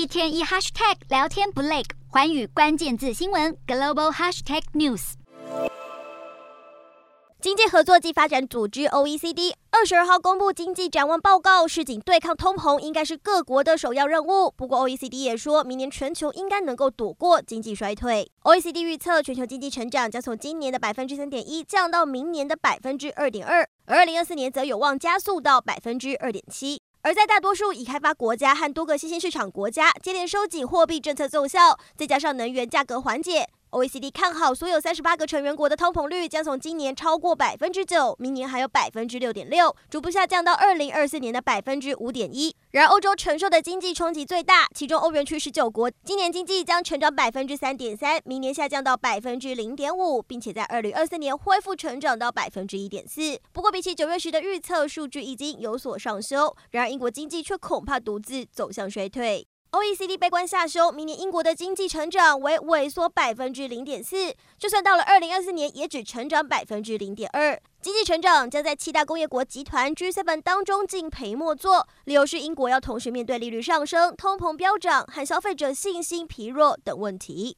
一天一 hashtag 聊天不累，寰宇关键字新闻 global hashtag news。经济合作暨发展组织 OECD 二十二号公布经济展望报告，市井对抗通膨应该是各国的首要任务。不过，OECD 也说明年全球应该能够躲过经济衰退。OECD 预测全球经济成长将从今年的百分之三点一降到明年的百分之二点二，而二零二四年则有望加速到百分之二点七。而在大多数已开发国家和多个新兴市场国家接连收紧货币政策奏效，再加上能源价格缓解。OECD 看好所有三十八个成员国的通膨率将从今年超过百分之九，明年还有百分之六点六，逐步下降到二零二四年的百分之五点一。然而，欧洲承受的经济冲击最大，其中欧元区十九国今年经济将成长百分之三点三，明年下降到百分之零点五，并且在二零二四年恢复成长到百分之一点四。不过，比起九月时的预测，数据已经有所上修。然而，英国经济却恐怕独自走向衰退。OECD 悲观下修，明年英国的经济成长为萎缩百分之零点四，就算到了二零二四年，也只成长百分之零点二。经济成长将在七大工业国集团 G7 当中敬陪末座，理由是英国要同时面对利率上升、通膨飙涨和消费者信心疲弱等问题。